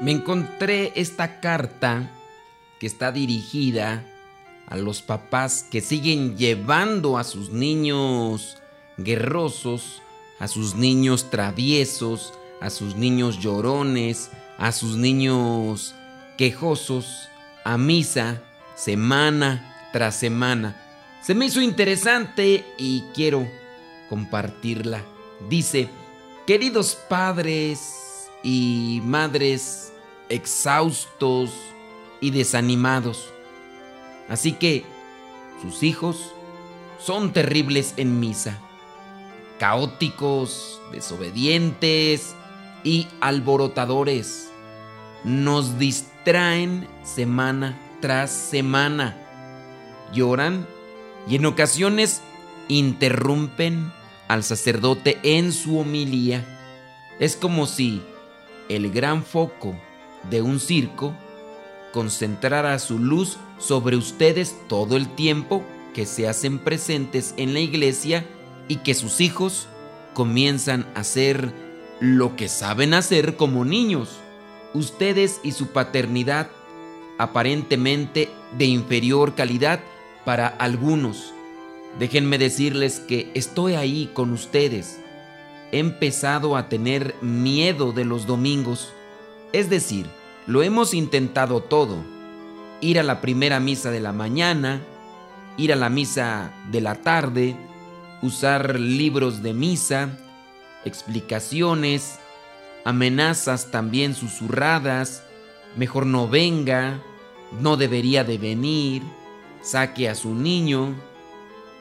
me encontré esta carta que está dirigida a los papás que siguen llevando a sus niños guerrosos, a sus niños traviesos, a sus niños llorones, a sus niños quejosos a misa semana tras semana. Se me hizo interesante y quiero compartirla. Dice, queridos padres y madres exhaustos y desanimados. Así que sus hijos son terribles en misa, caóticos, desobedientes y alborotadores. Nos distraen semana tras semana. Lloran y en ocasiones interrumpen al sacerdote en su homilía. Es como si el gran foco de un circo concentrara su luz sobre ustedes todo el tiempo que se hacen presentes en la iglesia y que sus hijos comienzan a hacer lo que saben hacer como niños. Ustedes y su paternidad aparentemente de inferior calidad para algunos. Déjenme decirles que estoy ahí con ustedes. He empezado a tener miedo de los domingos. Es decir, lo hemos intentado todo. Ir a la primera misa de la mañana, ir a la misa de la tarde, usar libros de misa, explicaciones, amenazas también susurradas, mejor no venga, no debería de venir, saque a su niño.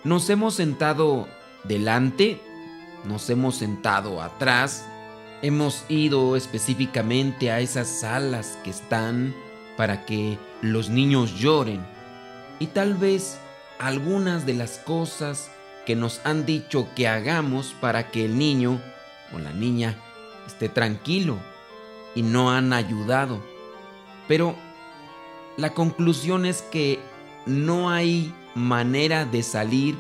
Nos hemos sentado delante, nos hemos sentado atrás, hemos ido específicamente a esas salas que están para que los niños lloren. Y tal vez algunas de las cosas que nos han dicho que hagamos para que el niño o la niña esté tranquilo y no han ayudado. Pero la conclusión es que no hay manera de salir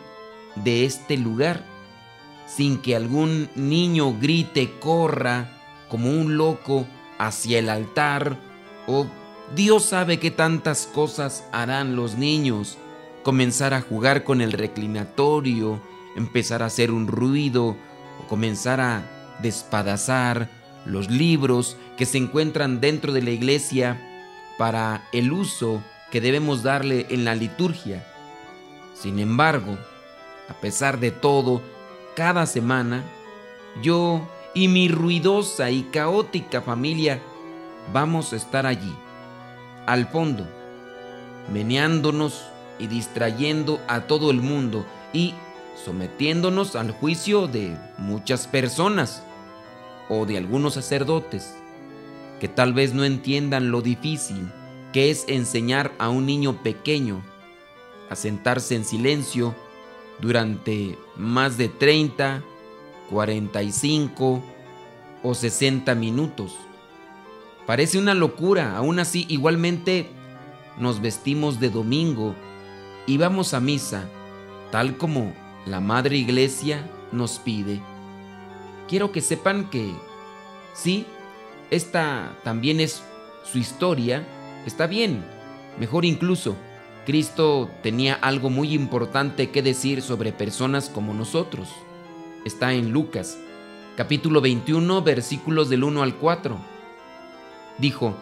de este lugar sin que algún niño grite, corra como un loco hacia el altar o Dios sabe que tantas cosas harán los niños. Comenzar a jugar con el reclinatorio, empezar a hacer un ruido o comenzar a despadazar los libros que se encuentran dentro de la iglesia para el uso que debemos darle en la liturgia. Sin embargo, a pesar de todo, cada semana, yo y mi ruidosa y caótica familia vamos a estar allí, al fondo, meneándonos y distrayendo a todo el mundo y sometiéndonos al juicio de muchas personas o de algunos sacerdotes que tal vez no entiendan lo difícil que es enseñar a un niño pequeño a sentarse en silencio durante más de 30, 45 o 60 minutos. Parece una locura, aún así igualmente nos vestimos de domingo y vamos a misa, tal como la Madre Iglesia nos pide. Quiero que sepan que sí, esta también es su historia, está bien, mejor incluso. Cristo tenía algo muy importante que decir sobre personas como nosotros. Está en Lucas, capítulo 21, versículos del 1 al 4. Dijo,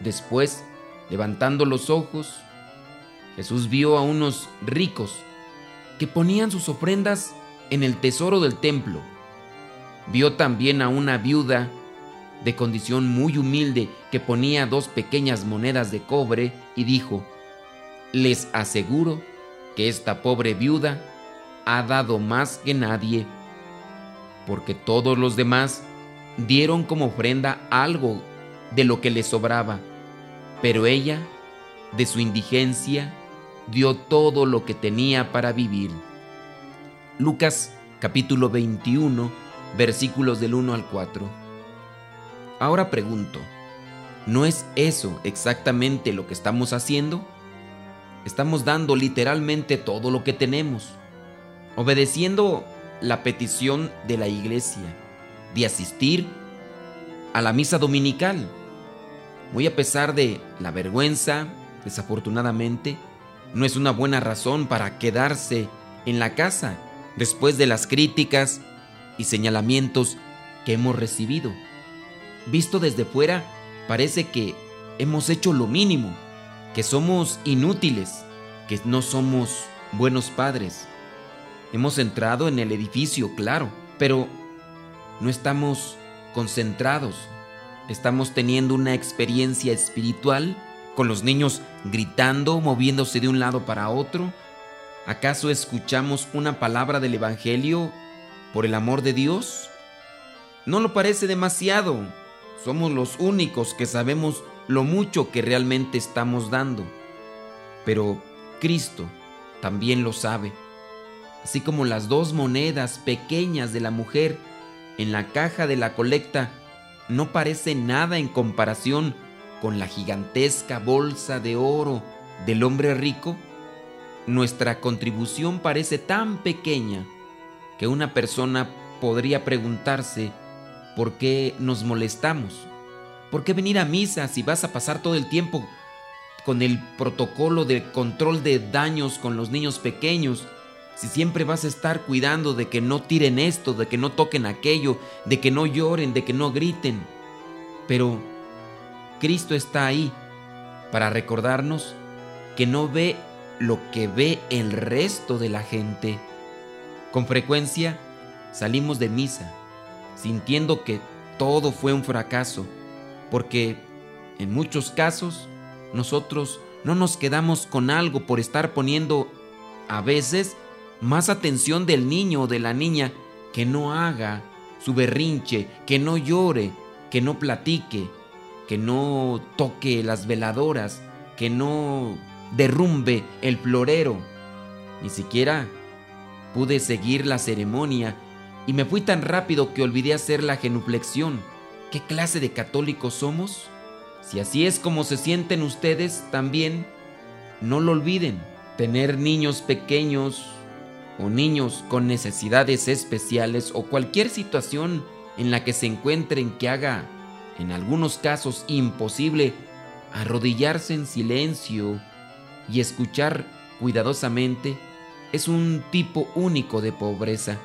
después, levantando los ojos, Jesús vio a unos ricos que ponían sus ofrendas en el tesoro del templo. Vio también a una viuda de condición muy humilde que ponía dos pequeñas monedas de cobre y dijo, les aseguro que esta pobre viuda ha dado más que nadie, porque todos los demás dieron como ofrenda algo de lo que le sobraba, pero ella, de su indigencia, dio todo lo que tenía para vivir. Lucas capítulo 21 versículos del 1 al 4. Ahora pregunto, ¿no es eso exactamente lo que estamos haciendo? Estamos dando literalmente todo lo que tenemos, obedeciendo la petición de la iglesia de asistir a la misa dominical, muy a pesar de la vergüenza, desafortunadamente, no es una buena razón para quedarse en la casa después de las críticas y señalamientos que hemos recibido. Visto desde fuera, parece que hemos hecho lo mínimo, que somos inútiles, que no somos buenos padres. Hemos entrado en el edificio, claro, pero no estamos concentrados. Estamos teniendo una experiencia espiritual con los niños gritando, moviéndose de un lado para otro. ¿Acaso escuchamos una palabra del Evangelio por el amor de Dios? No lo parece demasiado. Somos los únicos que sabemos lo mucho que realmente estamos dando. Pero Cristo también lo sabe. Así como las dos monedas pequeñas de la mujer en la caja de la colecta no parece nada en comparación con la gigantesca bolsa de oro del hombre rico, nuestra contribución parece tan pequeña que una persona podría preguntarse por qué nos molestamos, por qué venir a misa si vas a pasar todo el tiempo con el protocolo de control de daños con los niños pequeños, si siempre vas a estar cuidando de que no tiren esto, de que no toquen aquello, de que no lloren, de que no griten. Pero Cristo está ahí para recordarnos que no ve lo que ve el resto de la gente. Con frecuencia salimos de misa sintiendo que todo fue un fracaso, porque en muchos casos nosotros no nos quedamos con algo por estar poniendo a veces más atención del niño o de la niña que no haga su berrinche, que no llore, que no platique, que no toque las veladoras, que no derrumbe el florero. Ni siquiera pude seguir la ceremonia y me fui tan rápido que olvidé hacer la genuflexión. ¿Qué clase de católicos somos? Si así es como se sienten ustedes también, no lo olviden. Tener niños pequeños o niños con necesidades especiales o cualquier situación en la que se encuentren que haga, en algunos casos, imposible arrodillarse en silencio y escuchar cuidadosamente, es un tipo único de pobreza.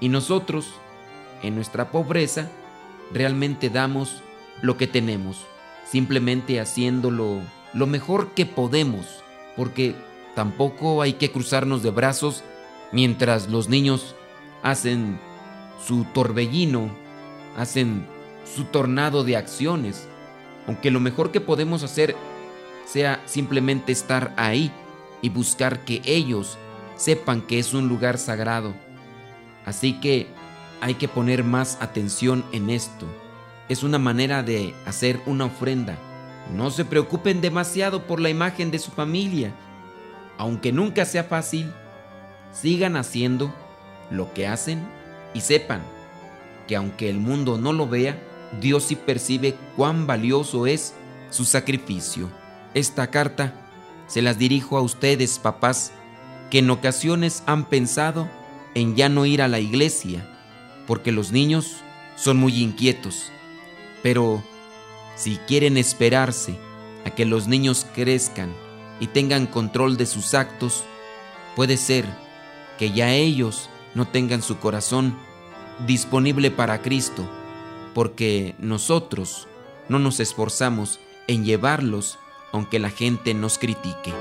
Y nosotros, en nuestra pobreza, realmente damos lo que tenemos, simplemente haciéndolo lo mejor que podemos, porque tampoco hay que cruzarnos de brazos mientras los niños hacen su torbellino, hacen su tornado de acciones, aunque lo mejor que podemos hacer sea simplemente estar ahí y buscar que ellos sepan que es un lugar sagrado. Así que hay que poner más atención en esto. Es una manera de hacer una ofrenda. No se preocupen demasiado por la imagen de su familia. Aunque nunca sea fácil, sigan haciendo lo que hacen y sepan que aunque el mundo no lo vea, Dios sí percibe cuán valioso es su sacrificio. Esta carta se las dirijo a ustedes, papás, que en ocasiones han pensado en ya no ir a la iglesia, porque los niños son muy inquietos. Pero si quieren esperarse a que los niños crezcan y tengan control de sus actos, puede ser que ya ellos no tengan su corazón disponible para Cristo, porque nosotros no nos esforzamos en llevarlos aunque la gente nos critique.